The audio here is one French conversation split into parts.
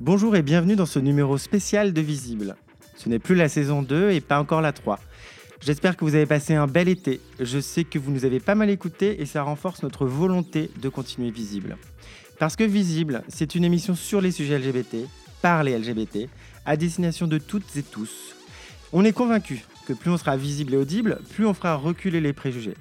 Bonjour et bienvenue dans ce numéro spécial de Visible. Ce n'est plus la saison 2 et pas encore la 3. J'espère que vous avez passé un bel été. Je sais que vous nous avez pas mal écoutés et ça renforce notre volonté de continuer Visible. Parce que Visible, c'est une émission sur les sujets LGBT, par les LGBT, à destination de toutes et tous. On est convaincu que plus on sera visible et audible, plus on fera reculer les préjugés.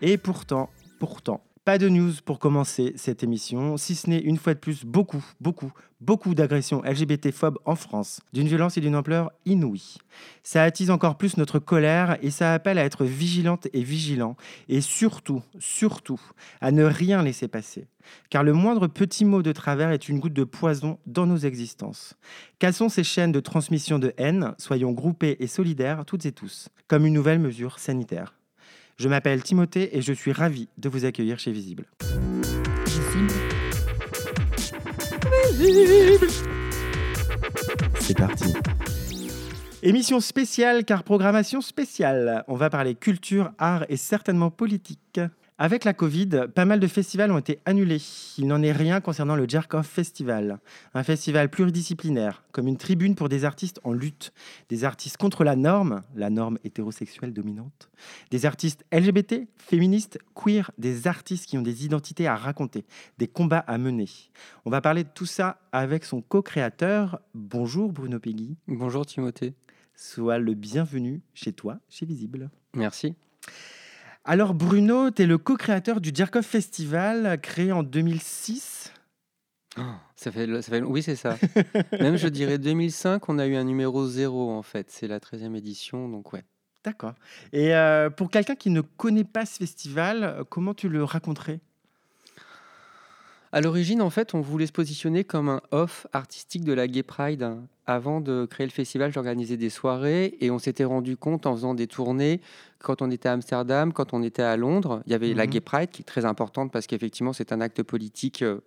Et pourtant, pourtant, pas de news pour commencer cette émission, si ce n'est une fois de plus beaucoup, beaucoup, beaucoup d'agressions LGBT-phobes en France, d'une violence et d'une ampleur inouïe. Ça attise encore plus notre colère et ça appelle à être vigilante et vigilant, et surtout, surtout, à ne rien laisser passer. Car le moindre petit mot de travers est une goutte de poison dans nos existences. Cassons ces chaînes de transmission de haine, soyons groupés et solidaires toutes et tous, comme une nouvelle mesure sanitaire. Je m'appelle Timothée et je suis ravi de vous accueillir chez Visible. C'est parti. Émission spéciale car programmation spéciale. On va parler culture, art et certainement politique. Avec la Covid, pas mal de festivals ont été annulés. Il n'en est rien concernant le Jerkoff Festival, un festival pluridisciplinaire, comme une tribune pour des artistes en lutte, des artistes contre la norme, la norme hétérosexuelle dominante, des artistes LGBT, féministes, queer, des artistes qui ont des identités à raconter, des combats à mener. On va parler de tout ça avec son co-créateur. Bonjour Bruno Peggy. Bonjour Timothée. Sois le bienvenu chez toi, chez Visible. Merci. Alors Bruno, tu es le co-créateur du Jerkov Festival, créé en 2006. ça fait, ça fait, oui, c'est ça. Même je dirais 2005, on a eu un numéro zéro en fait. C'est la 13e édition, donc ouais. D'accord. Et euh, pour quelqu'un qui ne connaît pas ce festival, comment tu le raconterais? À l'origine, en fait, on voulait se positionner comme un off artistique de la Gay Pride. Avant de créer le festival, j'organisais des soirées et on s'était rendu compte en faisant des tournées, quand on était à Amsterdam, quand on était à Londres, il y avait la mhm. Gay Pride qui est très importante parce qu'effectivement, c'est un acte politique euh,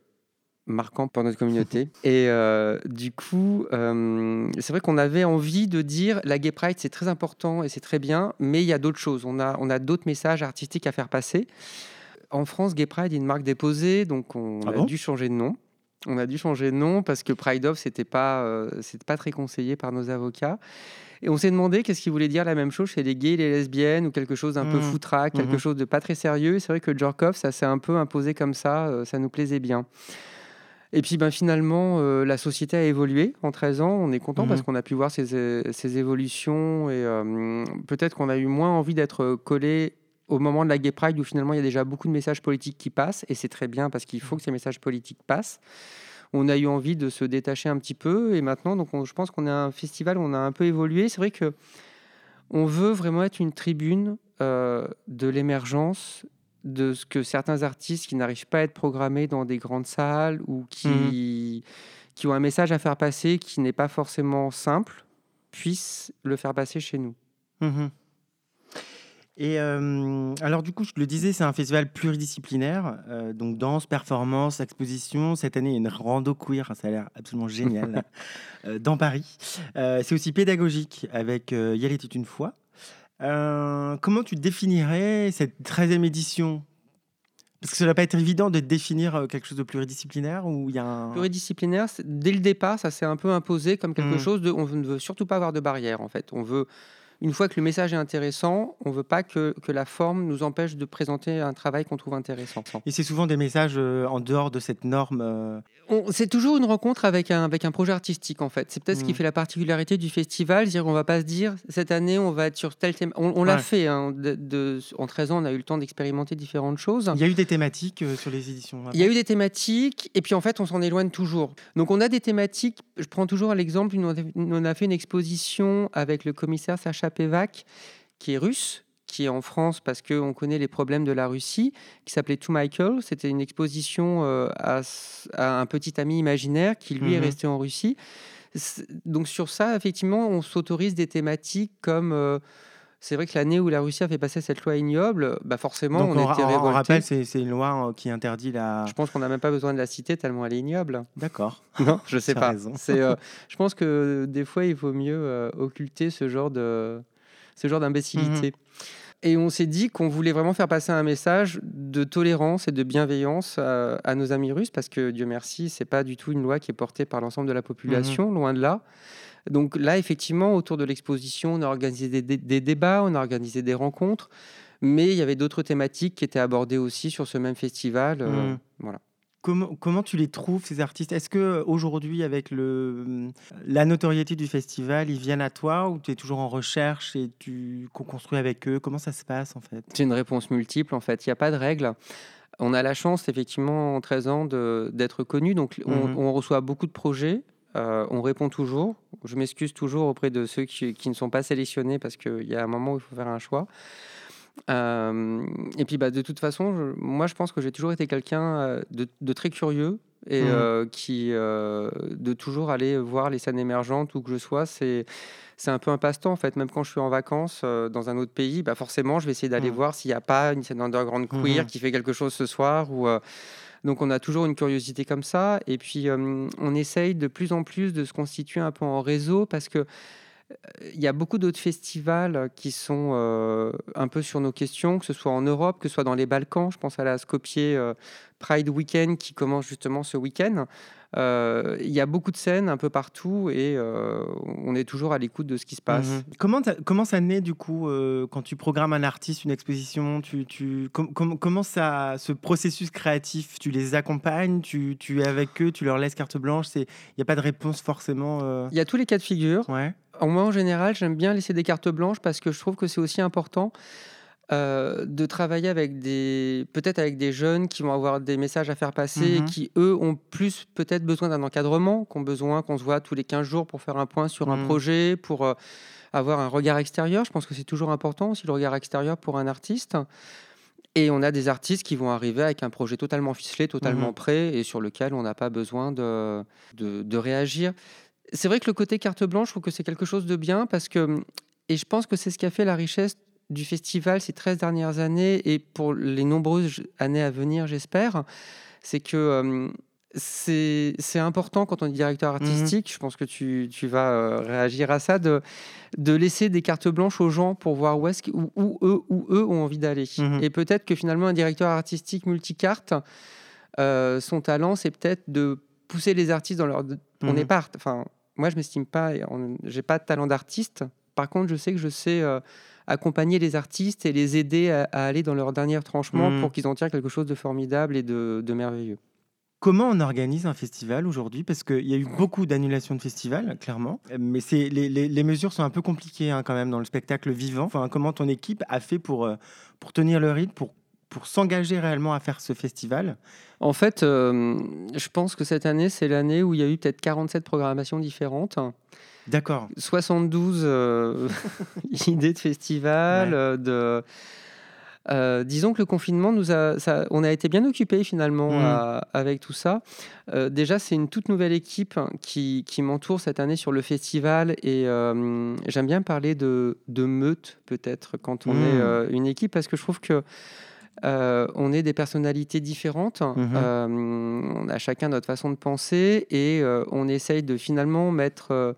marquant pour notre communauté. Et euh, du coup, euh, c'est vrai qu'on avait envie de dire la Gay Pride, c'est très important et c'est très bien, mais il y a d'autres choses. On a, on a d'autres messages artistiques à faire passer en France, Gay Pride est une marque déposée, donc on ah a dû changer de nom. On a dû changer de nom parce que Pride of, c'était pas, euh, pas très conseillé par nos avocats. Et on s'est demandé qu'est-ce qui voulait dire la même chose chez les gays et les lesbiennes ou quelque chose d'un peu mmh. foutraque, quelque mmh. chose de pas très sérieux. C'est vrai que Jorkov, ça s'est un peu imposé comme ça, euh, ça nous plaisait bien. Et puis ben, finalement, euh, la société a évolué en 13 ans. On est content parce mmh. qu'on a pu voir ces, ces évolutions et peut-être qu'on a eu moins envie d'être collé au moment de la Gay Pride où finalement il y a déjà beaucoup de messages politiques qui passent, et c'est très bien parce qu'il faut que ces messages politiques passent. On a eu envie de se détacher un petit peu, et maintenant, donc je pense qu'on est un festival où on a un peu évolué. C'est vrai que on veut vraiment être une tribune euh, de l'émergence de ce que certains artistes qui n'arrivent pas à être programmés dans des grandes salles ou qui, mmh. qui ont un message à faire passer qui n'est pas forcément simple puissent le faire passer chez nous. Mmh et alors du coup, je le disais, c'est un festival pluridisciplinaire, donc danse, performance, exposition. Cette année, il y a une rando queer, ça a l'air absolument génial, dans Paris. c'est aussi pédagogique avec euh, Y était une fois? comment tu définirais cette 13e édition? Parce que ça ne va pas être évident de définir quelque chose de pluridisciplinaire ou il y a un... Pluridisciplinaire, dès le départ, ça s'est un peu imposé comme quelque mmh. chose de... On ne veut surtout pas avoir de barrière, en fait. On veut une fois que le message est intéressant, on ne veut pas que, que, la forme nous empêche de présenter un travail qu'on trouve intéressant. Et c'est souvent des messages euh, en dehors de cette norme euh, C'est toujours une rencontre avec un, avec un projet artistique, en fait. C'est peut-être ce qui mmh. fait la particularité du festival. C'est-à-dire qu'on ne va pas se dire, cette année, on va être sur tel thème. On, l'a fait. Hein, de, en 13 ans, on a eu le temps d'expérimenter différentes choses. Il y a eu des thématiques euh, sur les éditions Il y a eu des thématiques, et puis en fait, on s'en éloigne toujours. Donc on a des thématiques. Je prends toujours l'exemple, on a fait une exposition avec le commissaire Sacha Pevac, qui est russe, qui est en France parce qu'on connaît les problèmes de la Russie, qui s'appelait To Michael. C'était une exposition euh, à, un petit ami imaginaire qui, lui, est mhm. resté en Russie. Donc sur ça, effectivement, on s'autorise des thématiques comme... Euh, c'est vrai que l'année où la Russie a fait passer cette loi ignoble, bah forcément, on, était révoltés. On rappelle, c'est une loi euh, qui interdit la. Je pense qu'on n'a même pas besoin de la citer tellement elle est ignoble. D'accord. Non, je sais pas. C'est, je pense que des fois, il vaut mieux occulter ce genre de, ce genre d'imbécilité. Mhm. et on s'est dit qu'on voulait vraiment faire passer un message de tolérance et de bienveillance à, nos amis russes, parce que Dieu merci, c'est pas du tout une loi qui est portée par l'ensemble de la population, mhm. loin de là. Donc là, effectivement, autour de l'exposition, on a organisé des, débats, on a organisé des rencontres, mais il y avait d'autres thématiques qui étaient abordées aussi sur ce même festival. Euh, mhm. Voilà. Comment, comment, tu les trouves, ces artistes? Est-ce que aujourd'hui, avec le, la notoriété du festival, ils viennent à toi ou tu es toujours en recherche et tu construis avec eux? Comment ça se passe en fait? C'est une réponse multiple en fait. Il n'y a pas de règle. On a la chance, effectivement, en 13 ans, d'être connu. Donc, on, mhm. reçoit beaucoup de projets. Euh, on répond toujours. Je m'excuse toujours auprès de ceux qui, qui, ne sont pas sélectionnés parce qu'il y a un moment où il faut faire un choix. Euh, et puis, bah, de toute façon, moi, je pense que j'ai toujours été quelqu'un euh, de, très curieux et mmh. euh, qui de toujours aller voir les scènes émergentes où que je sois. C'est c'est un peu un passe-temps en fait. Même quand je suis en vacances dans un autre pays, bah forcément, je vais essayer d'aller mmh. voir s'il n'y a pas une scène underground queer mmh qui fait quelque chose ce soir. Ou, donc, on a toujours une curiosité comme ça. Et puis, on essaye de plus en plus de se constituer un peu en réseau parce que il y a beaucoup d'autres festivals qui sont euh, un peu sur nos questions, que ce soit en Europe, que ce soit dans les Balkans. Je pense à la Skopje euh, Pride Weekend qui commence justement ce week-end. Euh, il y a beaucoup de scènes un peu partout et on est toujours à l'écoute de ce qui se passe. Mhm. Comment, comment ça naît du coup quand tu programmes un artiste, une exposition tu, tu Comment ça, ce processus créatif, tu les accompagnes, tu, tu, es avec eux, tu leur laisses carte blanche Il n'y a pas de réponse forcément Il y a tous les cas de figure. Ouais. Moi, en général, j'aime bien laisser des cartes blanches parce que je trouve que c'est aussi important euh, de travailler avec des, peut-être avec des jeunes qui vont avoir des messages à faire passer et mmh qui, eux, ont plus peut-être besoin d'un encadrement, qui ont besoin qu'on se voit tous les 15 jours pour faire un point sur un mmh. projet, pour euh, avoir un regard extérieur. Je pense que c'est toujours important aussi le regard extérieur pour un artiste. Et on a des artistes qui vont arriver avec un projet totalement ficelé, totalement mmh prêt et sur lequel on n'a pas besoin de, de, de réagir. C'est vrai que le côté carte blanche, je trouve que c'est quelque chose de bien parce que, et je pense que c'est ce qui a fait la richesse du festival ces 13 dernières années et pour les nombreuses années à venir, j'espère, c'est que euh, c'est important quand on est directeur mmh artistique, je pense que tu, tu vas euh, réagir à ça, de, de laisser des cartes blanches aux gens pour voir où, est où, eux, où eux ont envie d'aller. Mmh et peut-être que finalement, un directeur artistique multicarte, euh, son talent, c'est peut-être de pousser les artistes dans leur. On n'est mmh pas. Enfin, moi, je m'estime pas. J'ai pas de talent d'artiste. Par contre, je sais que je sais euh, accompagner les artistes et les aider à, aller dans leur dernier tranchement mmh. pour qu'ils en tirent quelque chose de formidable et de, merveilleux. Comment on organise un festival aujourd'hui? Parce qu'il y a eu beaucoup d'annulations de festivals, clairement. Mais les, les, les, mesures sont un peu compliquées hein, quand même dans le spectacle vivant. Enfin, comment ton équipe a fait pour, euh, pour tenir le rythme, pour pour s'engager réellement à faire ce festival? En fait, euh, je pense que cette année, c'est l'année où il y a eu peut-être 47 programmations différentes. D'accord. 72 euh, idées de festival, euh, de... disons que le confinement nous a, on a été bien occupé finalement mmh. avec tout ça. déjà, c'est une toute nouvelle équipe qui, qui m'entoure cette année sur le festival et j'aime bien parler de, de meute peut-être quand on mmh. est une équipe parce que je trouve que euh, on est des personnalités différentes, mhm. euh, on a chacun notre façon de penser et euh, on essaye de finalement mettre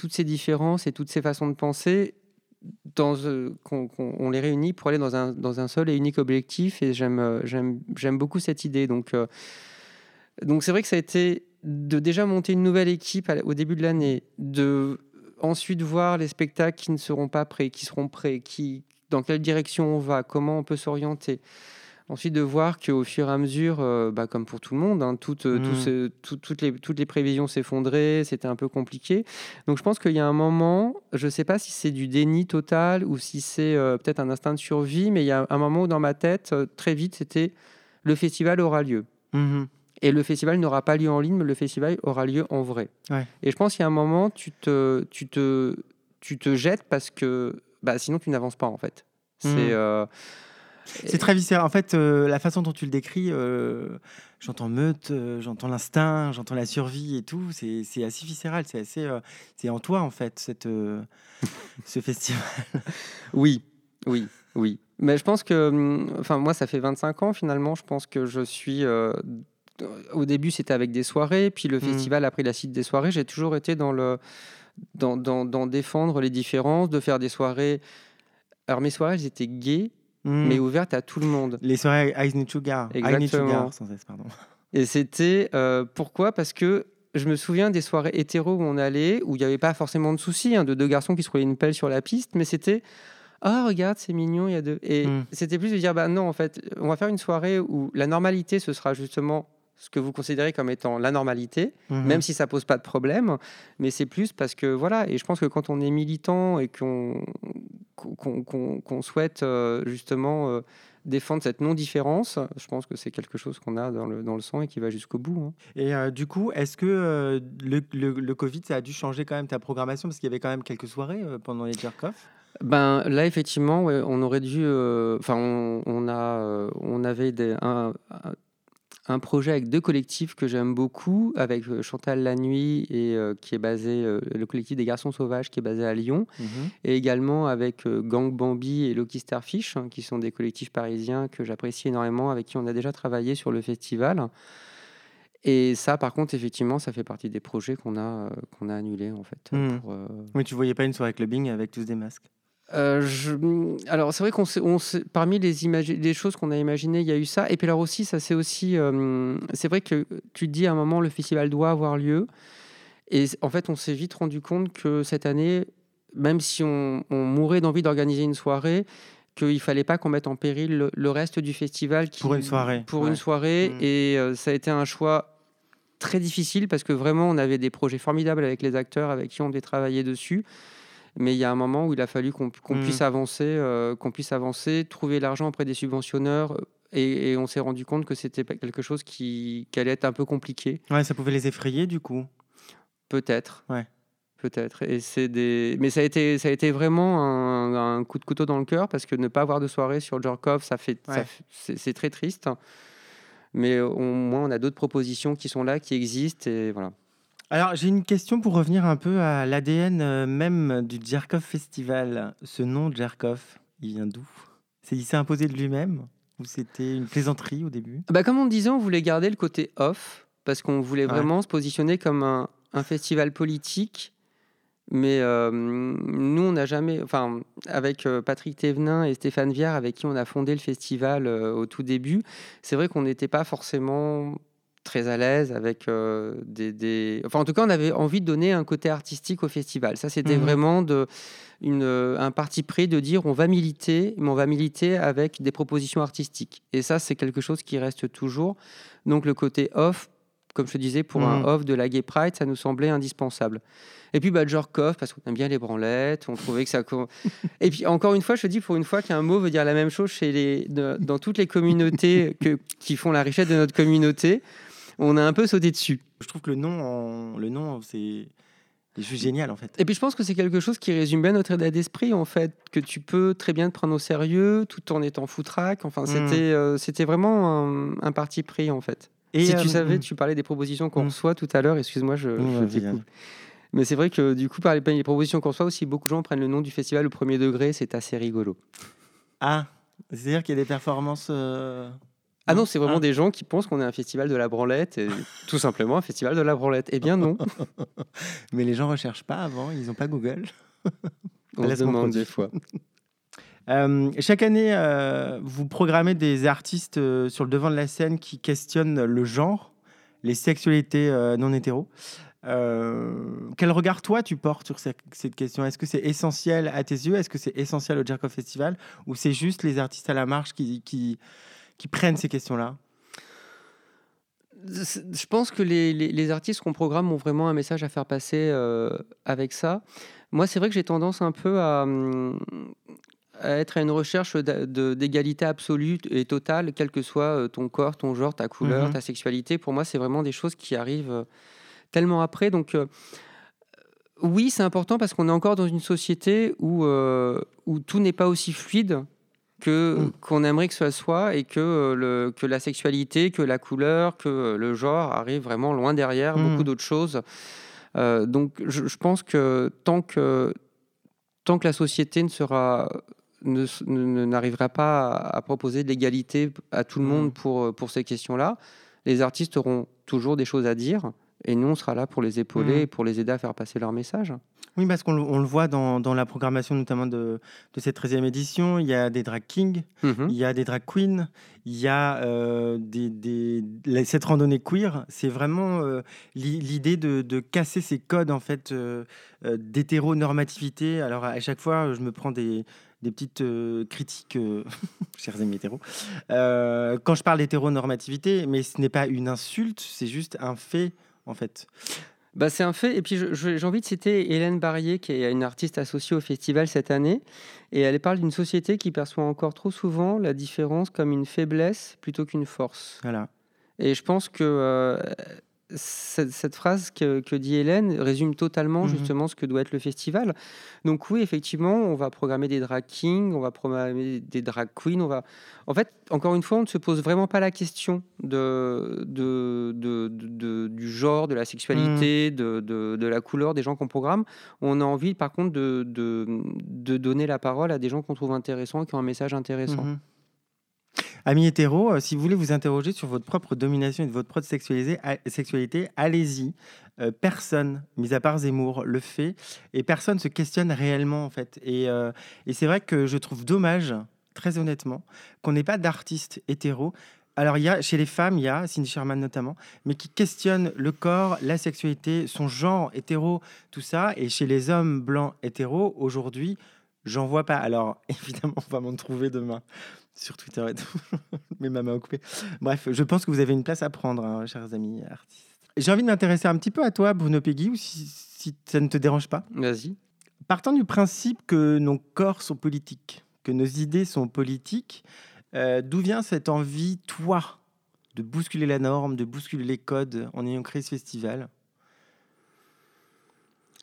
toutes ces différences et toutes ces façons de penser dans, on les réunit pour aller dans un, dans un seul et unique objectif et j'aime, j'aime, beaucoup cette idée. Donc, donc c'est vrai que ça a été de déjà monter une nouvelle équipe au début de l'année, de ensuite voir les spectacles qui ne seront pas prêts, qui seront prêts, qui, dans quelle direction on va, comment on peut s'orienter. Ensuite, de voir qu'au fur et à mesure, euh, bah, comme pour tout le monde, hein, toutes, euh, mmh. toutes, les, toutes les prévisions s'effondraient, c'était un peu compliqué. Donc je pense qu'il y a un moment, je ne sais pas si c'est du déni total ou si c'est euh, peut-être un instinct de survie, mais il y a un moment où dans ma tête, très vite, c'était le festival aura lieu. Mmh et le festival n'aura pas lieu en ligne, mais le festival aura lieu en vrai. Et je pense qu'il y a un moment, tu te, tu te, tu te jettes parce que bah, sinon tu n'avances pas en fait. C'est euh, c'est très viscéral. En fait, euh, la façon dont tu le décris, euh, j'entends meute, j'entends l'instinct, j'entends la survie et tout. C'est assez viscéral. C'est assez, c'est en toi en fait cette, ce festival. oui, oui, oui. Mais je pense que, hum, enfin moi, ça fait 25 ans finalement. Je pense que je suis. au début, c'était avec des soirées, puis le hmm. festival a pris la suite des soirées. J'ai toujours été dans le d'en défendre les différences, de faire des soirées Alors mes soirées, elles étaient gays, Hmm. mais ouvertes à tout le monde. Les soirées Eyes Need Sugar. Exactement. Sans pardon. Et c'était euh, pourquoi? Parce que je me souviens des soirées hétéro où on allait, où il n'y avait pas forcément de soucis, hein, de deux garçons qui se roulaient une pelle sur la piste, mais c'était ah regarde c'est mignon, il y a deux. Et Mm. c'était plus de dire bah non en fait, on va faire une soirée où la normalité ce sera justement ce que vous considérez comme étant la normalité, Mhm. même si ça pose pas de problème, mais c'est plus parce que voilà. Et je pense que quand on est militant et qu'on qu'on qu'on souhaite euh, justement euh, défendre cette non-différence, je pense que c'est quelque chose qu'on a dans le, dans le sang et qui va jusqu'au bout. hein. Et euh, du coup, est-ce que euh, le, le- le Covid, ça a dû changer quand même ta programmation Parce qu'il y avait quand même quelques soirées euh, pendant les jerk-off. Ben là effectivement, ouais, on aurait dû, enfin on, on a, on avait des- un, un- un projet avec deux collectifs que j'aime beaucoup, avec euh, Chantal La Nuit et euh, qui est basé euh, le collectif des garçons sauvages qui est basé à Lyon, et également avec euh, Gang Bambi et Lucky Starfish, hein, qui sont des collectifs parisiens que j'apprécie énormément, avec qui on a déjà travaillé sur le festival. Et ça, par contre, effectivement, ça fait partie des projets qu'on a, qu'on a annulés en fait. Mhm. pour, Oui, tu voyais pas une soirée clubbing avec tous des masques. Euh, je- Alors, c'est vrai qu'on parmi les, imagi- les choses qu'on a imaginées, il y a eu ça. Et puis alors aussi, ça c'est aussi, euh, c'est vrai que tu te dis à un moment, le festival doit avoir lieu. Et en fait, on s'est vite rendu compte que cette année, même si on, on mourait d'envie d'organiser une soirée, qu'il fallait pas qu'on mette en péril le, le reste du festival. Qui, Pour une soirée, Pour ouais. une soirée. Mm. Et euh, ça a été un choix très difficile parce que vraiment, on avait des projets formidables avec les acteurs avec qui on devait travailler dessus. Mais il y a un moment où il a fallu qu'on qu'on Mm. puisse avancer, euh, qu'on puisse avancer, trouver l'argent auprès des subventionneurs. Et, et on s'est rendu compte que c'était quelque chose qui, qui allait être un peu compliqué, Ouais, ça pouvait les effrayer du coup. peut-être. Ouais. Peut-être. Et c'est des. Mais ça a été, ça a été vraiment un, un coup de couteau dans le cœur parce que ne pas avoir de soirée sur Jorkov, ça fait, Ouais. c'est très triste. Mais au moins, on a d'autres propositions qui sont là, qui existent, et voilà. Alors, j'ai une question pour revenir un peu à l'ADN euh, même du Jerkov Festival. Ce nom Jerkov, il vient d'où? Il s'est imposé de lui-même? Ou c'était une plaisanterie au début? Bah, comme on disait, on voulait garder le côté off parce qu'on voulait Ouais. vraiment se positionner comme un, un festival politique. Mais euh, nous, on n'a jamais. Enfin, avec euh, Patrick Thévenin et Stéphane Viard, avec qui on a fondé le festival euh, au tout début, c'est vrai qu'on n'était pas forcément très à l'aise avec euh, des, des- Enfin, en tout cas, on avait envie de donner un côté artistique au festival. Ça, c'était Mhm. vraiment de, une, euh, un parti pris de dire on va militer, mais on va militer avec des propositions artistiques. Et ça, c'est quelque chose qui reste toujours. Donc, le côté off, comme je te disais, pour un Mhm. off de la Gay Pride, ça nous semblait indispensable. Et puis, bah, Jorkov, parce qu'on aime bien les branlettes, on trouvait que ça. Et puis, encore une fois, je te dis, pour une fois qu'un mot veut dire la même chose chez les, dans toutes les communautés que, qui font la richesse de notre communauté, on a un peu sauté dessus. Je trouve que le nom, en- le nom, c'est juste génial en fait. Et puis je pense que c'est quelque chose qui résume bien notre état d'esprit en fait, que tu peux très bien te prendre au sérieux tout en étant foutraque. Enfin, c'était euh, c'était vraiment un, un parti pris en fait. Et, si euh, tu savais, mm. tu parlais des propositions qu'on Mm. reçoit tout à l'heure. Excuse-moi, je, vas-y. Mais c'est vrai que du coup, par les, les propositions qu'on reçoit aussi, beaucoup de gens prennent le nom du festival au premier degré. C'est assez rigolo. Ah, c'est-à-dire qu'il y a des performances. euh, Ah non, c'est vraiment Ah. des gens qui pensent qu'on est un festival de la branlette, et tout simplement un festival de la branlette. Eh bien non, Mais les gens recherchent pas avant, ils n'ont pas Google. on se demande des fois. Euh, chaque année, euh, vous programmez des artistes euh, sur le devant de la scène qui questionnent le genre, les sexualités non hétéros. Euh, quel regard toi tu portes sur cette, cette question? Est-ce que c'est essentiel à tes yeux? Est-ce que c'est essentiel au Jerk Off Festival? Ou c'est juste les artistes à la marche qui, qui, qui prennent ces questions-là Je pense que les, les- les artistes qu'on programme ont vraiment un message à faire passer euh, avec ça. Moi, c'est vrai que j'ai tendance un peu à, hum, à être à une recherche d'égalité absolue et totale, quel que soit euh, ton corps, ton genre, ta couleur, Mhm. ta sexualité. Pour moi, c'est vraiment des choses qui arrivent euh, tellement après. Donc, euh, oui, c'est important parce qu'on est encore dans une société où, euh, où tout n'est pas aussi fluide que Mm. qu'on aimerait que ce soit et que, euh, le, que la sexualité, que la couleur, que euh, le genre arrive vraiment loin derrière Mm. beaucoup d'autres choses. Euh, donc je, je pense que tant que tant que la société ne sera ne n'arrivera pas à, à proposer de l'égalité à tout le Mm. monde pour, pour ces questions-là, les artistes auront toujours des choses à dire et nous, on sera là pour les épauler et pour les aider à faire passer leur message. Oui, parce qu'on le, voit dans, dans la programmation notamment de, de cette 13e édition. Il y a des drag kings, Mhm. il y a des drag queens, il y a euh, des, des- la- cette randonnée queer. C'est vraiment euh, l'i- l'idée de, de casser ces codes en fait euh, euh, d'hétéronormativité. Alors à chaque fois, je me prends des, des petites euh, critiques, euh, chers amis hétéros, euh, quand je parle d'hétéronormativité, mais ce n'est pas une insulte, c'est juste un fait en fait. Bah, c'est un fait. Et puis, j'ai envie de citer Hélène Barrier, qui est une artiste associée au festival cette année. Et elle parle d'une société qui perçoit encore trop souvent la différence comme une faiblesse plutôt qu'une force. Voilà. Et je pense que euh, cette, cette phrase que, que dit Hélène résume totalement Mhm. justement ce que doit être le festival. Donc oui, effectivement, on va programmer des drag kings, on va programmer des drag queens, on va... En fait, encore une fois, on ne se pose vraiment pas la question de, de, de- du genre, de la sexualité, de, de- la couleur des gens qu'on programme. On a envie, par contre, de, de, de donner la parole à des gens qu'on trouve intéressants, qui ont un message intéressant. Mhm. Amis hétéros, euh, si vous voulez vous interroger sur votre propre domination et de votre propre sexualité, allez-y. Euh, personne, mis à part Zemmour, le fait et personne se questionne réellement en fait. Et, euh, et c'est vrai que je trouve dommage, très honnêtement, qu'on n'ait pas d'artistes hétéros. Alors, il y a, chez les femmes, il y a Cindy Sherman notamment, mais qui questionnent le corps, la sexualité, son genre hétéro, tout ça. Et chez les hommes blancs hétéros, aujourd'hui, j'en vois pas. Alors, évidemment, on va m'en trouver demain sur Twitter et tout. Mais ma main occupée. Bref, je pense que vous avez une place à prendre, hein, chers amis artistes. J'ai envie de m'intéresser un petit peu à toi, Bruno Peggy, ou si, si ça ne te dérange pas. Vas-y. Partant du principe que nos corps sont politiques, que nos idées sont politiques, euh, d'où vient cette envie, toi, de bousculer la norme, de bousculer les codes en ayant créé ce festival?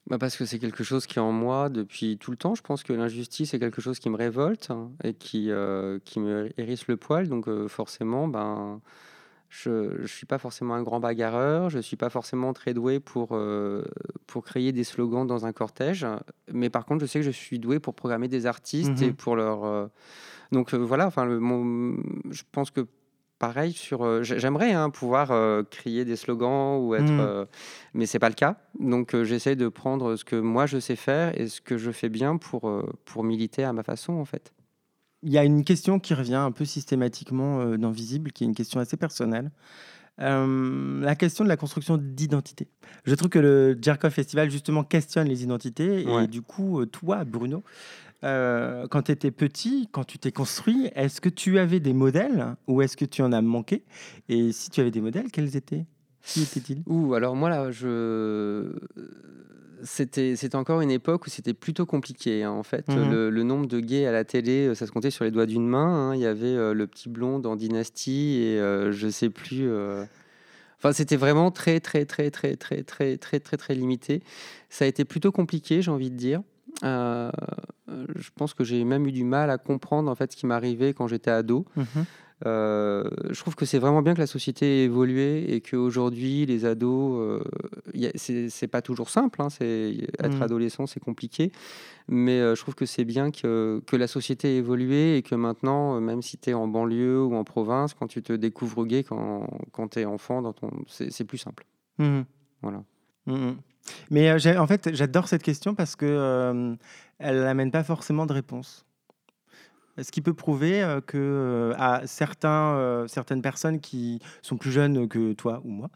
Bah parce que c'est quelque chose qui est en moi depuis tout le temps. Je pense que l'injustice est quelque chose qui me révolte hein, et qui, euh, qui me hérisse le poil. Donc euh, forcément, ben, je ne suis pas forcément un grand bagarreur. Je ne suis pas forcément très doué pour, euh, pour créer des slogans dans un cortège. Mais par contre, je sais que je suis doué pour programmer des artistes et Mhm. pour leur... Donc voilà, enfin, le, mon- je pense que pareil sur... euh, j'ai- J'aimerais hein, pouvoir euh, crier des slogans ou être... Mhm. euh, mais c'est pas le cas. Donc euh, j'essaie de prendre ce que moi je sais faire et ce que je fais bien pour, pour militer à ma façon en fait. Il y a une question qui revient un peu systématiquement dans Visible, qui est une question assez personnelle. Euh, la question de la construction d'identité. Je trouve que le Jerkov Festival justement questionne les identités et Ouais. du coup, toi, Bruno, euh, quand tu étais petit, quand tu t'es construit, est-ce que tu avais des modèles ou est-ce que tu en as manqué? Et si tu avais des modèles, quels étaient? Qui étaient-ils? Ouh, alors moi là, je... C'était, c'était encore une époque où c'était plutôt compliqué. hein, en fait, Mhm. le, le nombre de gays à la télé, euh, ça se comptait sur les doigts d'une main. hein. Il y avait euh, le petit blond dans Dynasty et euh, je sais plus. euh, Enfin, c'était vraiment très, très, très, très, très, très, très, très, très limité. Ça a été plutôt compliqué, j'ai envie de dire. Euh, je pense que j'ai même eu du mal à comprendre en fait ce qui m'arrivait quand j'étais ado. Mhm. Euh, je trouve que c'est vraiment bien que la société ait évolué et qu'aujourd'hui, les ados, euh, c'est pas toujours simple. hein, être Mm. adolescent, c'est compliqué. Mais euh, je trouve que c'est bien que, que la société ait évolué et que maintenant, même si tu es en banlieue ou en province, quand tu te découvres gay quand, quand tu es enfant, c'est plus simple. Mhm. Voilà. Mhm. Mais euh, en fait, j'adore cette question parce que euh, elle n'amène pas forcément de réponse. Ce qui peut prouver euh, que à certains, certaines personnes qui sont plus jeunes que toi ou moi,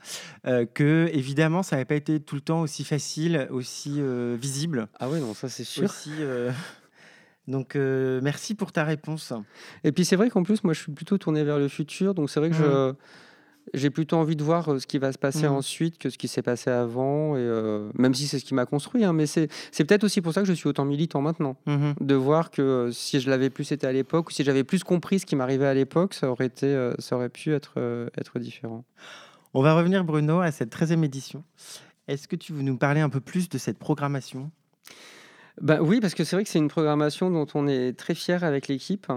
que évidemment ça n'avait pas été tout le temps aussi facile, aussi visible, Ah oui, non, ça c'est sûr. aussi. Donc merci pour ta réponse. Et puis c'est vrai qu'en plus, moi, je suis plutôt tourné vers le futur, donc c'est vrai que je j'ai plutôt envie de voir euh, ce qui va se passer Mhm. ensuite que ce qui s'est passé avant, et euh, même si c'est ce qui m'a construit. hein, mais c'est peut-être aussi pour ça que je suis autant militant maintenant, Mhm. de voir que euh, si je l'avais plus été à l'époque, ou si j'avais plus compris ce qui m'arrivait à l'époque, ça aurait été, euh, ça aurait pu être être différent. On va revenir Bruno à cette 13e édition. Est-ce que tu veux nous parler un peu plus de cette programmation? Bah oui, parce que c'est vrai que c'est une programmation dont on est très fier avec l'équipe.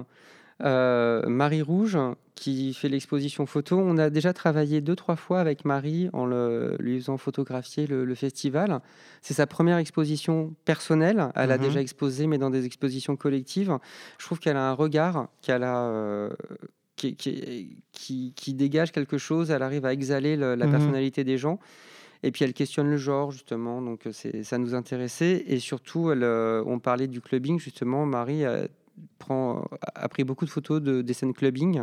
Euh, Marie Rouge, qui fait l'exposition photo, on a déjà travaillé deux, trois fois avec Marie en le- lui faisant photographier le, le festival. C'est sa première exposition personnelle. Elle a Mhm. déjà exposé, mais dans des expositions collectives. Je trouve qu'elle a un regard, qu'elle a. euh, qui, qui- qui- qui dégage quelque chose, elle arrive à exhaler le- la Mhm. personnalité des gens. Et puis elle questionne le genre, justement, donc ça nous intéressait. Et surtout, elle, on parlait du clubbing, justement. Marie prend, a pris beaucoup de photos de, des scènes clubbing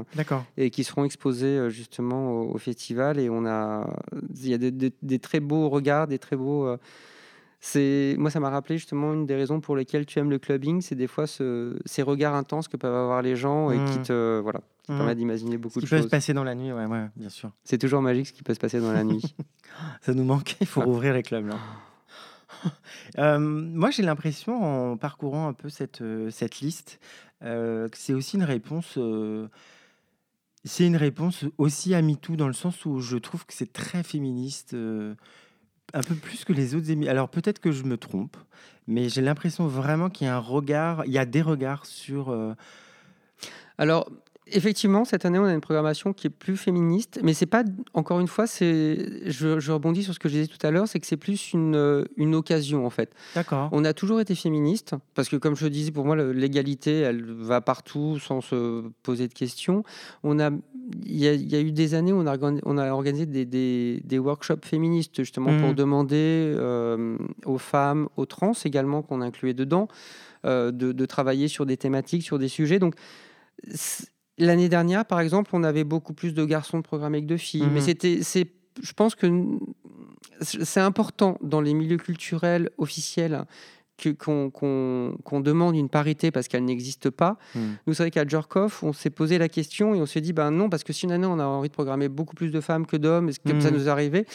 et qui seront exposées justement au, festival. Et on a, il y a des, très beaux regards, des très beaux. c'est moi, ça m'a rappelé justement une des raisons pour lesquelles tu aimes le clubbing, c'est des fois ce, ces regards intenses que peuvent avoir les gens et qui mmh. te voilà, qui permettent mmh. d'imaginer beaucoup de choses. Qui peut se passer dans la nuit, ouais, ouais bien sûr. C'est toujours magique ce qui peut se passer dans la nuit. ça nous manque, il faut rouvrir les clubs là. Moi, j'ai l'impression, en parcourant un peu cette, cette liste, euh, c'est aussi une réponse. C'est une réponse aussi à MeToo dans le sens où je trouve que c'est très féministe, un peu plus que les autres émissions. Alors peut-être que je me trompe, mais j'ai l'impression vraiment qu'il y a un regard, il y a des regards sur. Alors Effectivement, cette année, on a une programmation qui est plus féministe, mais c'est pas, encore une fois, c'est, je, rebondis sur ce que je disais tout à l'heure, c'est que c'est plus une, euh, une occasion, en fait. D'accord. On a toujours été féministe, parce que, comme je disais, pour moi, l'égalité, elle va partout sans se poser de questions. On a, il y, a eu des années où on a, on a organisé des, des, des workshops féministes, justement, pour mmh. demander euh, aux femmes, aux trans également, qu'on incluait dedans, euh, de, de travailler sur des thématiques, sur des sujets. Donc, L'année dernière, par exemple, on avait beaucoup plus de garçons programmés que de filles. Mais mhm. c'était, c'est, je pense que c'est important dans les milieux culturels officiels qu'on, demande une parité parce qu'elle n'existe pas. Mhm. Nous, c'est vrai qu'à Djorkov, on s'est posé la question et on s'est dit, ben non, parce que si une année, on a envie de programmer beaucoup plus de femmes que d'hommes, est-ce que comme ça mhm. nous arrivait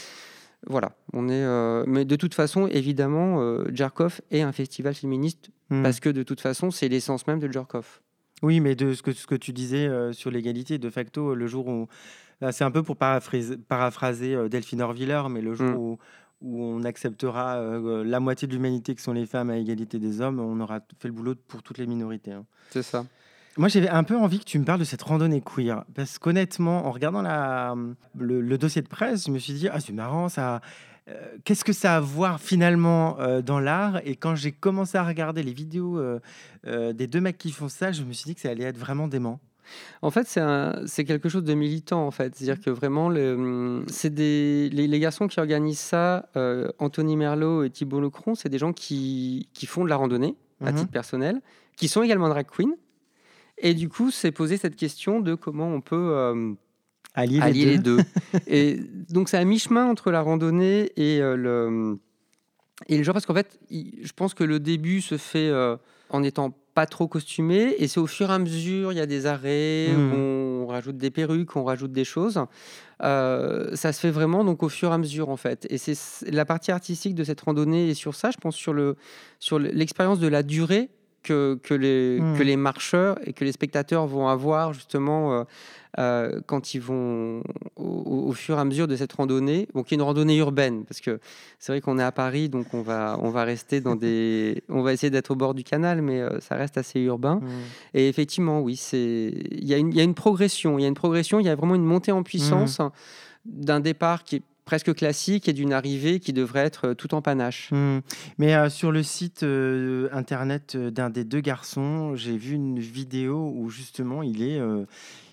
voilà, on est. Euh, mais de toute façon, évidemment, euh, Djarkov est un festival féministe parce que de toute façon, c'est l'essence même de Djarkov. Oui, mais de ce que, ce que tu disais euh, sur l'égalité, de facto, le jour où. C'est un peu pour paraphraser, paraphraser euh, Delphine Orviller, mais le jour mmh. où, où, on acceptera euh, la moitié de l'humanité que sont les femmes à égalité des hommes, on aura fait le boulot pour toutes les minorités. Hein. C'est ça. Moi, j'avais un peu envie que tu me parles de cette randonnée queer. Parce qu'honnêtement, en regardant la, le, le, dossier de presse, je me suis dit, ah, c'est marrant, ça, euh, qu'est-ce que ça a à voir finalement euh, dans l'art? Et quand j'ai commencé à regarder les vidéos euh, des deux mecs qui font ça, je me suis dit que ça allait être vraiment dément. En fait, c'est quelque chose de militant, en fait. C'est-à-dire que vraiment, c'est des, les, garçons qui organisent ça, Anthony Merlot et Thibault Lecron, c'est des gens qui, qui, font de la randonnée, à mhm. titre personnel, qui sont également drag queen. Et du coup, c'est poser cette question de comment on peut allier, les, deux. et donc c'est à mi-chemin entre la randonnée et euh, le et le genre parce qu'en fait, je pense que le début se fait euh, en étant pas trop costumé et c'est au fur et à mesure, il y a des arrêts, mmh. on rajoute des perruques, on rajoute des choses. Euh, ça se fait vraiment donc au fur et à mesure en fait. Et c'est la partie artistique de cette randonnée et sur ça, je pense sur le sur l'expérience de la durée que, que, les, que mmh. les marcheurs et que les spectateurs vont avoir justement euh, quand ils vont au, fur et à mesure de cette randonnée, donc qui est une randonnée urbaine, parce que c'est vrai qu'on est à Paris, donc on va, on va rester dans des, on va essayer d'être au bord du canal, mais euh, ça reste assez urbain. Mmh. Et effectivement, oui, c'est, il y, a une, y a une progression, il y a une progression, il y a vraiment une montée en puissance mmh. d'un départ qui est presque classique et d'une arrivée qui devrait être euh, tout en panache. Mmh. Mais sur le site internet d'un des deux garçons, j'ai vu une vidéo où justement il est,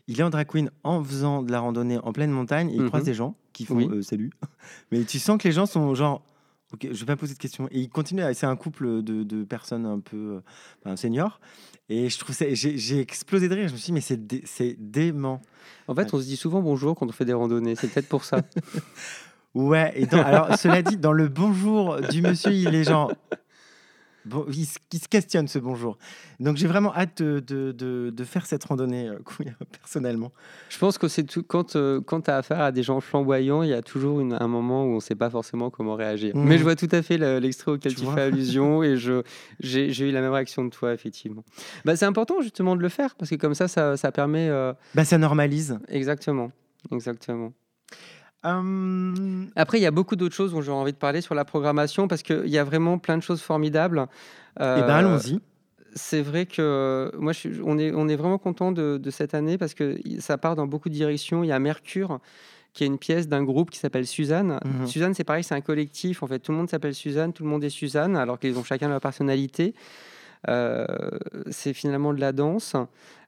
il est en drag queen en faisant de la randonnée en pleine montagne et il croise mhm. des gens qui font euh, salut. Mais tu sens que les gens sont genre Ok, je vais pas poser de questions. Et il continue. C'est un couple de, personnes un peu euh, seniors. Et je trouve j'ai explosé de rire. Je me suis dit, mais c'est dément. En fait, on se dit souvent bonjour quand on fait des randonnées. C'est peut-être pour ça. ouais. Et alors, cela dit, dans le bonjour du monsieur, il est genre bon, il, se questionne ce bonjour. Donc j'ai vraiment hâte de, de, de, faire cette randonnée euh, personnellement. Je pense que c'est tout quand, euh, quand tu as affaire à des gens flamboyants, il y a toujours un moment où on ne sait pas forcément comment réagir. Mmh. Mais je vois tout à fait l'extrait auquel tu, fais allusion et j'ai eu la même réaction de toi, effectivement. Bah, c'est important justement de le faire parce que comme ça, ça, ça permet. Euh, bah, ça normalise. Exactement. Exactement. Hum. Après, il y a beaucoup d'autres choses dont j'ai envie de parler sur la programmation parce qu'il y a vraiment plein de choses formidables. Eh ben, allons-y. C'est vrai que moi, on, est, on est vraiment content de, cette année parce que ça part dans beaucoup de directions. Il y a Mercure, qui est une pièce d'un groupe qui s'appelle Suzanne. Mhm. Suzanne, c'est pareil, c'est un collectif. En fait, tout le monde s'appelle Suzanne, tout le monde est Suzanne, alors qu'ils ont chacun leur personnalité. Euh, c'est finalement de la danse.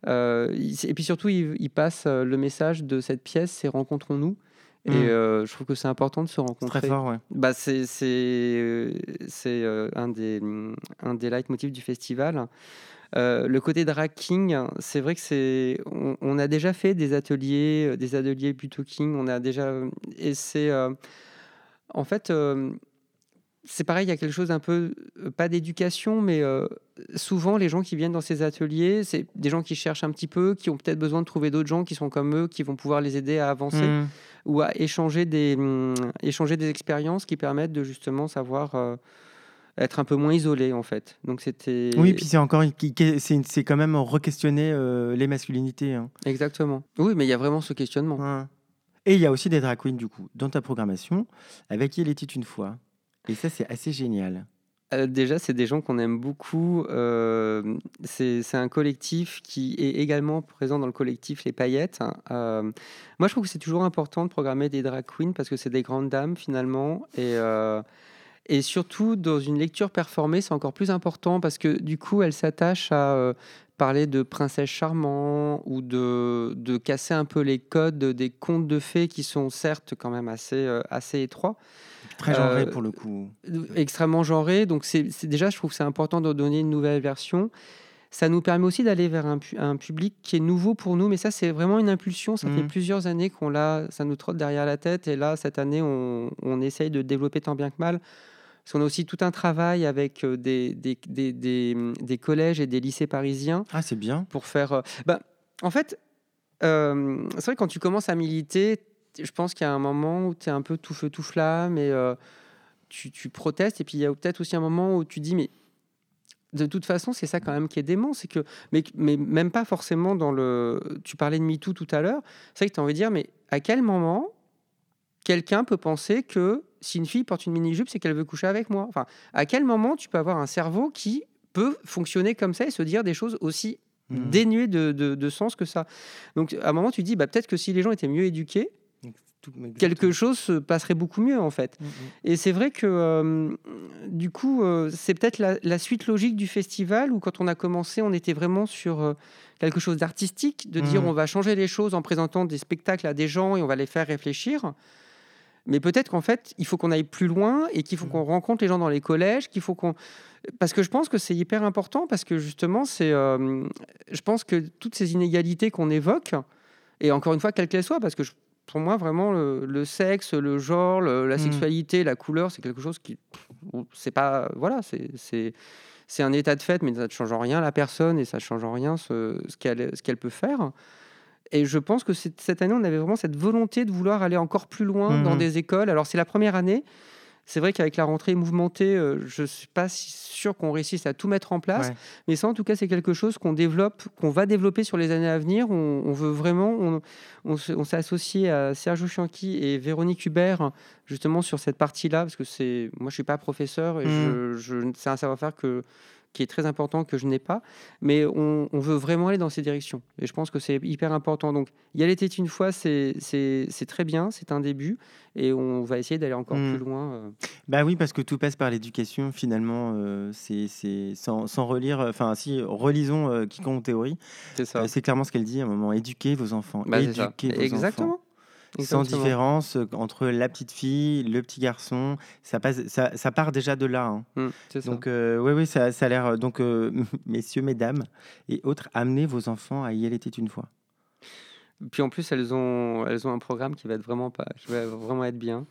Euh, et puis surtout, il, il passe le message de cette pièce, c'est rencontrons-nous Et Mm. euh, je trouve que c'est important de se rencontrer. très fort, ouais. Bah, c'est c'est euh, c'est, un des un des leitmotifs du festival. Euh, le côté drag king, c'est vrai que c'est on, on a déjà fait des ateliers des ateliers plutôt king. On a déjà et c'est euh, en fait c'est pareil. Il y a quelque chose un peu euh, pas d'éducation, mais euh, souvent les gens qui viennent dans ces ateliers, c'est des gens qui cherchent un petit peu, qui ont peut-être besoin de trouver d'autres gens qui sont comme eux, qui vont pouvoir les aider à avancer Mm. ou à échanger des, hum, échanger des expériences qui permettent de justement savoir euh, être un peu moins isolé en fait. Donc c'était Oui, puis c'est encore, c'est quand même re-questionner euh, les masculinités. hein. exactement. Oui, mais il y a vraiment ce questionnement. Ouais. Et il y a aussi des drag queens, du coup, dans ta programmation, avec qui il était une fois. Et ça, c'est assez génial. Euh, déjà, c'est des gens qu'on aime beaucoup. euh, c'est un collectif qui est également présent dans le collectif Les Paillettes. Euh, moi, je trouve que c'est toujours important de programmer des drag queens parce que c'est des grandes dames finalement. Et, surtout, dans une lecture performée, c'est encore plus important parce que du coup, elles s'attachent à parler de princesses charmants ou de, de casser un peu les codes des contes de fées qui sont certes quand même assez, euh, assez étroits Très genré Euh, pour le coup. extrêmement genré. Donc, c'est déjà, je trouve que c'est important de donner une nouvelle version. Ça nous permet aussi d'aller vers un, pu- un public qui est nouveau pour nous. Mais ça, c'est vraiment une impulsion. Ça fait Mhm. plusieurs années qu'on l'a, ça nous trotte derrière la tête. Et là, cette année, on, on essaye de développer tant bien que mal. Parce qu'on a aussi tout un travail avec euh, des, des, des, des, des collèges et des lycées parisiens Ah, c'est bien. pour faire. euh, bah, en fait, euh, c'est vrai que quand tu commences à militer, je pense qu'il y a un moment où tu es un peu tout feu tout flamme et euh, tu, tu protestes. Et puis il y a peut-être aussi un moment où tu dis mais de toute façon, c'est ça quand même qui est dément, c'est que mais, mais même pas forcément dans le. Tu parlais de MeToo tout à l'heure. C'est vrai que tu as envie de dire mais à quel moment quelqu'un peut penser que si une fille porte une mini-jupe, c'est qu'elle veut coucher avec moi Enfin, à quel moment tu peux avoir un cerveau qui peut fonctionner comme ça et se dire des choses aussi Mhm. dénué de, de- de sens que ça? Donc à un moment, tu dis, bah, peut-être que si les gens étaient mieux éduqués, quelque chose se passerait beaucoup mieux en fait. Mhm. Et c'est vrai que euh, du coup, euh, c'est peut-être la, la suite logique du festival où quand on a commencé, on était vraiment sur euh, quelque chose d'artistique, de dire Mhm. on va changer les choses en présentant des spectacles à des gens et on va les faire réfléchir. Mais peut-être qu'en fait, il faut qu'on aille plus loin et qu'il faut Mhm. qu'on rencontre les gens dans les collèges, qu'il faut qu'on... Parce que je pense que c'est hyper important, parce que justement, c'est... euh, je pense que toutes ces inégalités qu'on évoque, et encore une fois, quelles qu'elles soient, parce que je- pour moi, vraiment, le, le sexe, le genre, le- la Mhm. sexualité, la couleur, c'est quelque chose qui... C'est pas... Voilà, c'est... c'est c'est un état de fait, mais ça ne change en rien la personne et ça ne change en rien ce, ce qu'elle ce qu'elle peut faire. Et je pense que cette année, on avait vraiment cette volonté de vouloir aller encore plus loin dans Mhm. des écoles. Alors, c'est la première année. C'est vrai qu'avec la rentrée mouvementée, euh, je ne suis pas si sûr qu'on réussisse à tout mettre en place. Ouais. Mais ça, en tout cas, c'est quelque chose qu'on développe, qu'on va développer sur les années à venir. On, on veut vraiment, on, on se- on s'est associé à Sergio Chianchi et Véronique Hubert justement sur cette partie-là, parce que c'est, moi, je suis pas professeur et je, je- c'est un savoir-faire que qui est très important que je n'ai pas, mais on, on veut vraiment aller dans ces directions. Et je pense que c'est hyper important. Donc, y aller était une fois, c'est c'est- c'est très bien, c'est un début, et on va essayer d'aller encore Mm. plus loin. euh. Bah oui, parce que tout passe par l'éducation, finalement. euh, c'est c'est- sans, sans relire, enfin, si, relisons euh, quiconque théorie. C'est ça. Euh, c'est clairement ce qu'elle dit à un moment éduquez vos enfants. Bah, éduquez vos Exactement. enfants. Sans différence euh, entre la petite fille, le petit garçon. Ça, passe, ça, ça part déjà de là. hein. Mm, ça. Donc, euh, oui, oui, ça, ça a l'air. euh, Donc, euh, messieurs, mesdames et autres, amenez vos enfants à y aller était une fois. Puis en plus, elles ont, elles ont un programme qui va être vraiment pas, qui va vraiment être bien.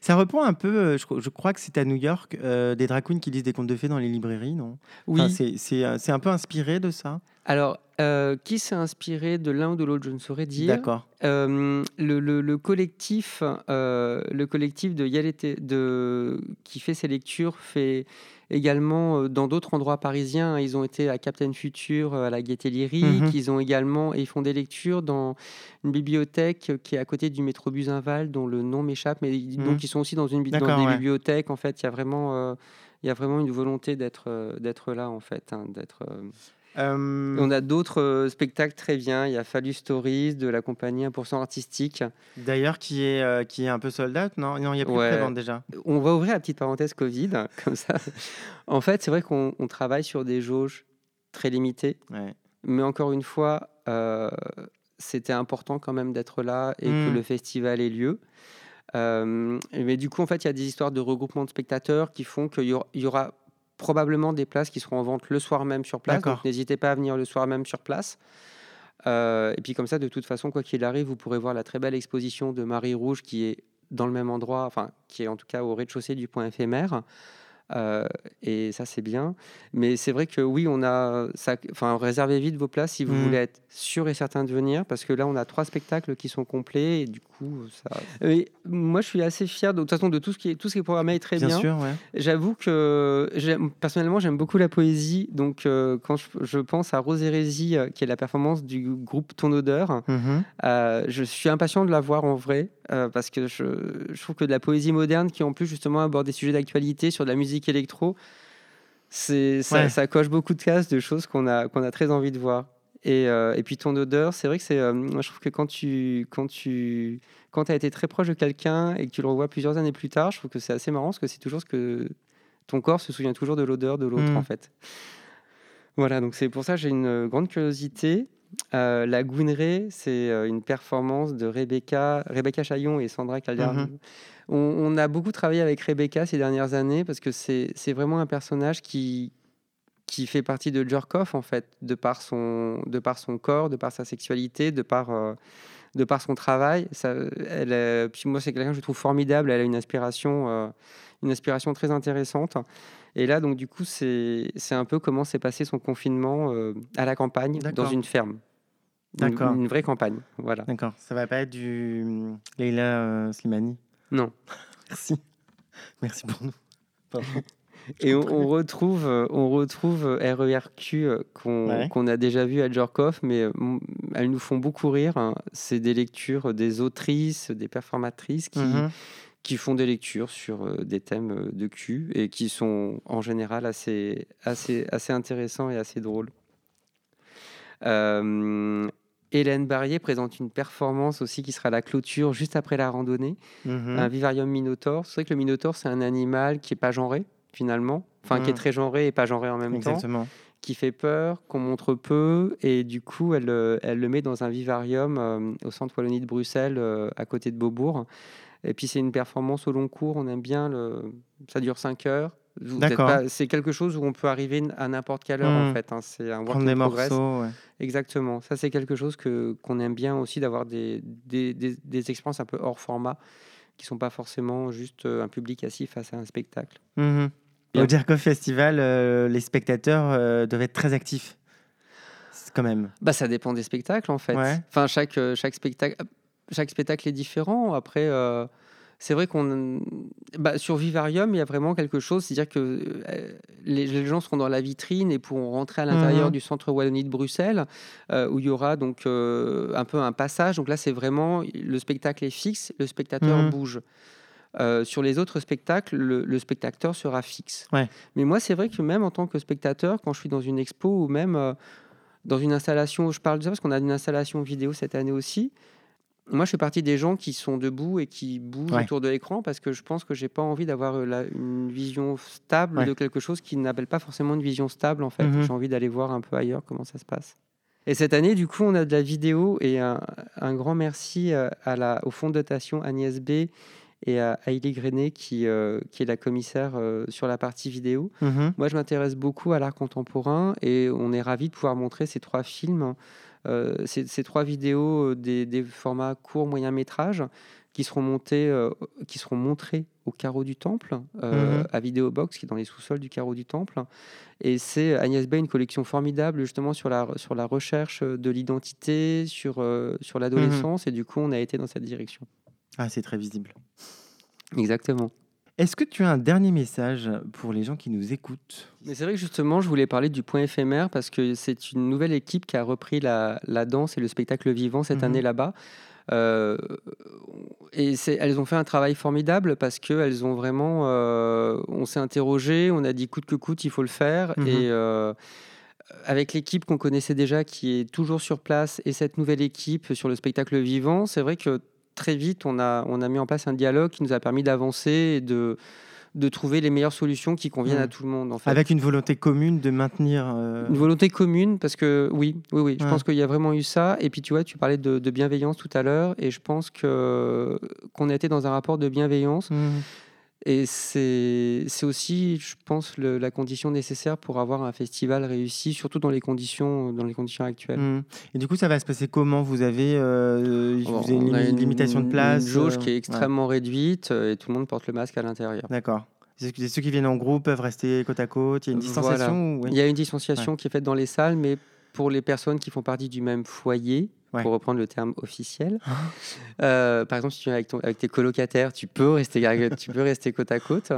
Ça reprend un peu, euh, je, cro- je crois que c'est à New York, euh, des drag queens qui lisent des contes de fées dans les librairies, non? Oui. Enfin, c'est- C'est euh, c'est un peu inspiré de ça? Alors, euh, qui s'est inspiré de l'un ou de l'autre, je ne saurais dire. D'accord. Euh, le, le- le collectif, le collectif de qui fait ces lectures fait également euh, dans d'autres endroits parisiens. Ils ont été à Captain Future, euh, à la Gaieté Lyrique. Mhm. Ils ont également et ils font des lectures dans une bibliothèque qui est à côté du métro Buzinval, dont le nom m'échappe, mais ils- Mhm. donc ils sont aussi dans une dans des ouais. bibliothèques. En fait, il y a vraiment euh, il y a vraiment une volonté d'être euh, d'être là en fait, hein, d'être. Euh, on a d'autres euh, spectacles très bien. Il y a Fallu Stories de la compagnie 1% artistique. D'ailleurs, qui est, euh, qui est un peu sold out, non? Non, il n'y a plus Ouais. de prévente déjà. On va ouvrir la petite parenthèse Covid, comme ça. En fait, c'est vrai qu'on on travaille sur des jauges très limitées, Ouais. mais encore une fois, c'était important quand même d'être là et que Mm. le festival ait lieu. Mais du coup, en fait, il y a des histoires de regroupement de spectateurs qui font qu'il y y aura probablement des places qui seront en vente le soir même sur place. Donc n'hésitez pas à venir le soir même sur place. Euh, et puis comme ça, de toute façon, quoi qu'il arrive, vous pourrez voir la très belle exposition de Marie Rouge qui est dans le même endroit, enfin qui est en tout cas au rez-de-chaussée du point éphémère. Euh, et ça, c'est bien. Mais c'est vrai que oui, on a. Ça, enfin, réservez vite vos places si vous Mhm. voulez être sûr et certain de venir, parce que là, on a trois spectacles qui sont complets. Et du coup, ça. Et moi, je suis assez fier de, de toute façon de tout ce qui est, tout ce qui est programmé est très Bien, bien. sûr, ouais. J'avoue que personnellement, j'aime beaucoup la poésie. Donc, euh, quand je, je pense à Rose Hérésie, euh, qui est la performance du groupe Ton Odeur, Mhm. euh, je suis impatient de la voir en vrai euh, parce que je, je trouve que de la poésie moderne qui en plus justement aborde des sujets d'actualité sur de la musique électro, c'est ça, Ouais. ça coche beaucoup de cases de choses qu'on a qu'on a très envie de voir. Et, euh, et puis ton odeur, c'est vrai que c'est, euh, je trouve que quand tu quand tu quand as été très proche de quelqu'un et que tu le revois plusieurs années plus tard, je trouve que c'est assez marrant parce que c'est toujours ce que ton corps se souvient toujours de l'odeur de l'autre Mm. en fait. Voilà, donc c'est pour ça que j'ai une grande curiosité. Euh, la Gouinerie, c'est euh, une performance de Rebecca, Rebecca Chaillon et Sandra Calder. Mhm. on, on a beaucoup travaillé avec Rebecca ces dernières années parce que c'est vraiment un personnage qui, qui fait partie de Jerkoff, en fait, de par, son, de par son corps, de par sa sexualité, de par, euh, de par son travail. Ça, elle, puis moi, c'est quelqu'un que je trouve formidable. Elle a une inspiration, euh, une inspiration très intéressante. Et là, donc, du coup, c'est un peu comment s'est passé son confinement euh, à la campagne, dans une ferme. Une- D'accord. Une, vraie campagne, voilà. D'accord. Ça va pas être du hum, Leila euh, Slimani? Non. Merci. Merci pour nous. Pardon. Et on, on retrouve, euh, on retrouve euh, RERQ euh, qu'on Ouais. a déjà vu à Djorkov, mais euh, elles nous font beaucoup rire. hein. C'est des lectures des autrices, des performatrices qui, Mhm. Qui font des lectures sur euh, des thèmes euh, de cul et qui sont en général assez, assez, assez intéressants et assez drôles. Euh, Hélène Barrier présente une performance aussi qui sera la clôture juste après la randonnée Mhm. un vivarium minotaure. C'est vrai que le minotaure, c'est un animal qui est pas genré, finalement. Enfin, qui est Mm. très genré et pas genré en même temps. Qui fait peur, qu'on montre peu. Et du coup, elle, elle le met dans un vivarium euh, au centre Wallonie de Bruxelles, euh, à côté de Beaubourg. Et puis, c'est une performance au long cours. On aime bien. Le... Ça dure 5 heures. Pas- C'est quelque chose où on peut arriver à n'importe quelle heure, en Mm. fait. hein. C'est un work des progress. morceaux. ouais. Exactement. Ça, c'est quelque chose que qu'on aime bien aussi d'avoir des, des, des, des expériences un peu hors format qui sont pas forcément juste euh, un public assis face à un spectacle. Bien. Au Jerkov Festival, euh, les spectateurs euh, doivent être très actifs. Quand même. Bah, ça dépend des spectacles en fait. Ouais. Enfin, chaque, euh, chaque, spectacle, chaque spectacle est différent. Après, euh, c'est vrai qu'on. Bah, sur Vivarium, il y a vraiment quelque chose. C'est-à-dire que euh, les, les gens seront dans la vitrine et pourront rentrer à l'intérieur Mhm. du centre Wallonie de Bruxelles, euh, où il y aura donc euh, un peu un passage. Donc là, c'est vraiment. Le spectacle est fixe, le spectateur Mhm. bouge. Euh, sur les autres spectacles, le, le spectateur sera fixe. Ouais. Mais moi, c'est vrai que même en tant que spectateur, quand je suis dans une expo ou même euh, dans une installation, je parle de ça parce qu'on a une installation vidéo cette année aussi. Moi, je fais partie des gens qui sont debout et qui bougent Ouais. autour de l'écran parce que je pense que j'ai pas envie d'avoir euh, une vision stable Ouais. de quelque chose qui n'appelle pas forcément une vision stable en fait. Mhm. J'ai envie d'aller voir un peu ailleurs comment ça se passe. Et cette année, du coup, on a de la vidéo et un, un grand merci euh, à la, au fonds de dotation Agnès B et à Hailey Grenet qui, euh, qui est la commissaire euh, sur la partie vidéo. Mhm. Moi, je m'intéresse beaucoup à l'art contemporain et on est ravis de pouvoir montrer ces trois films, euh, ces, ces trois vidéos euh, des, des formats courts, moyen métrage qui seront montés, euh, qui seront montrés au carreau du Temple, euh, Mhm. à Vidéobox, qui est dans les sous-sols du carreau du Temple. Et c'est Agnès Bay, une collection formidable justement sur la, sur la recherche de l'identité, sur, euh, sur l'adolescence. Et du coup, on a été dans cette direction. Ah, c'est très visible. Exactement. Est-ce que tu as un dernier message pour les gens qui nous écoutent? Mais c'est vrai que justement, je voulais parler du point éphémère parce que c'est une nouvelle équipe qui a repris la, la danse et le spectacle vivant cette Mhm. année là-bas. Euh, et elles ont fait un travail formidable parce qu'elles ont vraiment. euh, on s'est interrogé, on a dit coûte que coûte, il faut le faire. Mhm. Et euh, avec l'équipe qu'on connaissait déjà qui est toujours sur place et cette nouvelle équipe sur le spectacle vivant, c'est vrai que très vite, on a, on a mis en place un dialogue qui nous a permis d'avancer et de, de trouver les meilleures solutions qui conviennent à tout le monde. En fait. Avec une volonté commune de maintenir. euh, Une volonté commune, parce que oui, oui, oui, je Ouais. pense qu'il y a vraiment eu ça. Et puis tu vois, tu parlais de, de bienveillance tout à l'heure, et je pense que qu'on a été dans un rapport de bienveillance. mhm. Et c'est aussi, je pense, le- la condition nécessaire pour avoir un festival réussi, surtout dans les conditions, dans les conditions actuelles. Mhm. Et du coup, ça va se passer comment? Vous avez, euh, Bon, vous avez une limitation de place Une jauge euh, qui est ouais. extrêmement réduite euh, et tout le monde porte le masque à l'intérieur. D'accord. Ceux qui viennent en groupe peuvent rester côte à côte. Il y a une distanciation ou- oui. Il y a une distanciation qui est faite dans les salles, mais pour les personnes qui font partie du même foyer, Ouais. pour reprendre le terme officiel, euh, par exemple, si tu es avec, ton- avec tes colocataires, tu peux rester, tu peux rester côte à côte.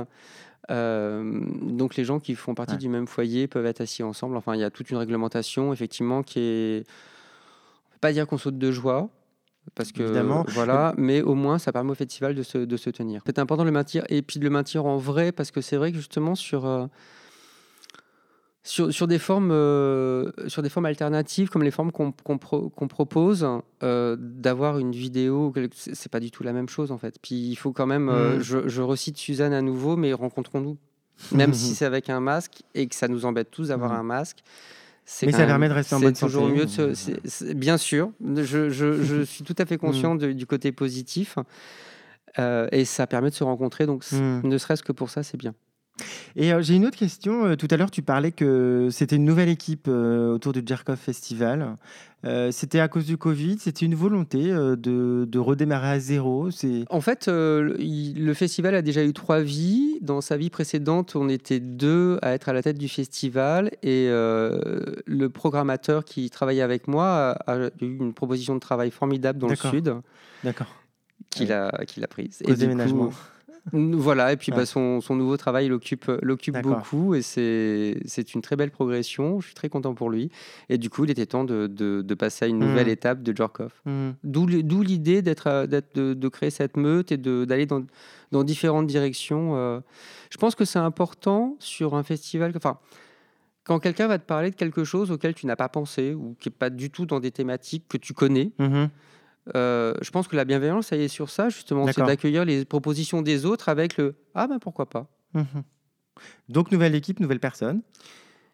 Euh, donc les gens qui font partie Ouais. du même foyer peuvent être assis ensemble. Enfin, il y a toute une réglementation, effectivement, qui est... On peut pas dire qu'on saute de joie, parce que Évidemment. voilà, mais au moins ça permet au festival de se, de se tenir. C'est important de le maintenir et puis de le maintenir en vrai parce que c'est vrai que justement sur euh, sur, sur des formes euh, sur des formes alternatives comme les formes qu'on qu'on pro- qu'on propose, euh, d'avoir une vidéo, c'est pas du tout la même chose en fait. Puis il faut quand même, euh, Mhm. je, je recite Suzanne à nouveau, mais rencontrons-nous. Même si c'est avec un masque et que ça nous embête tous d'avoir Mhm. un masque. Mais ça même- permet de rester en bonne toujours santé. mieux de se- c'est- c'est- bien sûr, je, je- je suis tout à fait conscient de- du côté positif. et ça permet de se rencontrer, donc ne serait-ce que pour ça, c'est bien. Et euh, j'ai une autre question. Euh, tout à l'heure, tu parlais que c'était une nouvelle équipe euh, autour du Jerkov Festival. C'était à cause du Covid. C'était une volonté de, de redémarrer à zéro. C'est En fait, le- il- le festival a déjà eu trois vies. Dans sa vie précédente, on était deux à être à la tête du festival. Et le programmateur qui travaillait avec moi a, a eu une proposition de travail formidable dans le. Sud d'accord. qu'il a, qu'il a prise. Cause du coup, déménagement. Voilà, et puis Ouais. bah, son, son nouveau travail l'occupe l'occupe D'accord. beaucoup. Et c'est c'est une très belle progression. Je suis très content pour lui. Et du coup, il était temps de, de- de passer à une nouvelle Mhm. étape de Jorkov. Mhm. D'où l'idée d'être, euh, d'être- de, de créer cette meute et d'aller dans, dans différentes directions. euh. Je pense que c'est important sur un festival. Enfin, quand quelqu'un va te parler de quelque chose auquel tu n'as pas pensé ou qui n'est pas du tout dans des thématiques que tu connais, Mhm. Euh, je pense que la bienveillance, elle est sur ça, justement. C'est d'accueillir les propositions des autres avec le Ah ben pourquoi pas. Mhm. Donc, nouvelle équipe, nouvelle personne.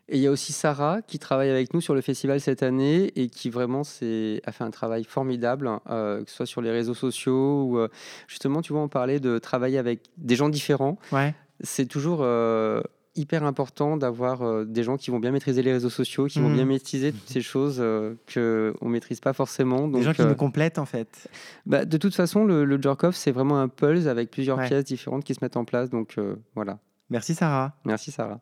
Et il y a aussi Sarah qui travaille avec nous sur le festival cette année et qui vraiment a fait un travail formidable, hein, euh, que ce soit sur les réseaux sociaux ou euh, justement, tu vois, on parlait de travailler avec des gens différents. Ouais. C'est toujours euh, hyper important d'avoir euh, des gens qui vont bien maîtriser les réseaux sociaux, qui vont bien maîtriser toutes ces choses euh, qu'on ne maîtrise pas forcément. Des Donc, gens qui euh, nous complètent, en fait. bah, de toute façon, le, le Jerk-Off, c'est vraiment un pulse avec plusieurs Ouais. pièces différentes qui se mettent en place. Donc euh, voilà. Merci, Sarah. Merci Sarah.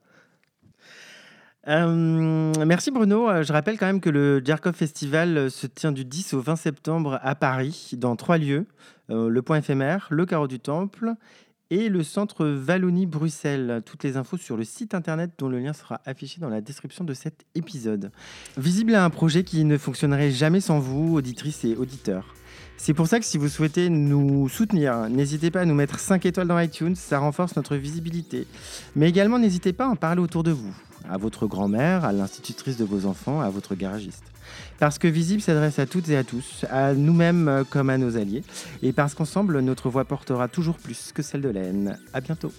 Euh, merci Bruno. Euh, Je rappelle quand même que le Jerkov Festival euh, se tient du 10 au 20 septembre à Paris, dans trois lieux Euh, le Point éphémère, le Carreau du Temple et le Centre Wallonie-Bruxelles. Toutes les infos sur le site internet dont le lien sera affiché dans la description de cet épisode. Visible à un projet qui ne fonctionnerait jamais sans vous, auditrices et auditeurs. C'est pour ça que si vous souhaitez nous soutenir, n'hésitez pas à nous mettre 5 étoiles dans iTunes, ça renforce notre visibilité. Mais également, n'hésitez pas à en parler autour de vous, à votre grand-mère, à l'institutrice de vos enfants, à votre garagiste. Parce que Visible s'adresse à toutes et à tous, à nous-mêmes euh, comme à nos alliés, et parce qu'ensemble, notre voix portera toujours plus que celle de laine. À bientôt.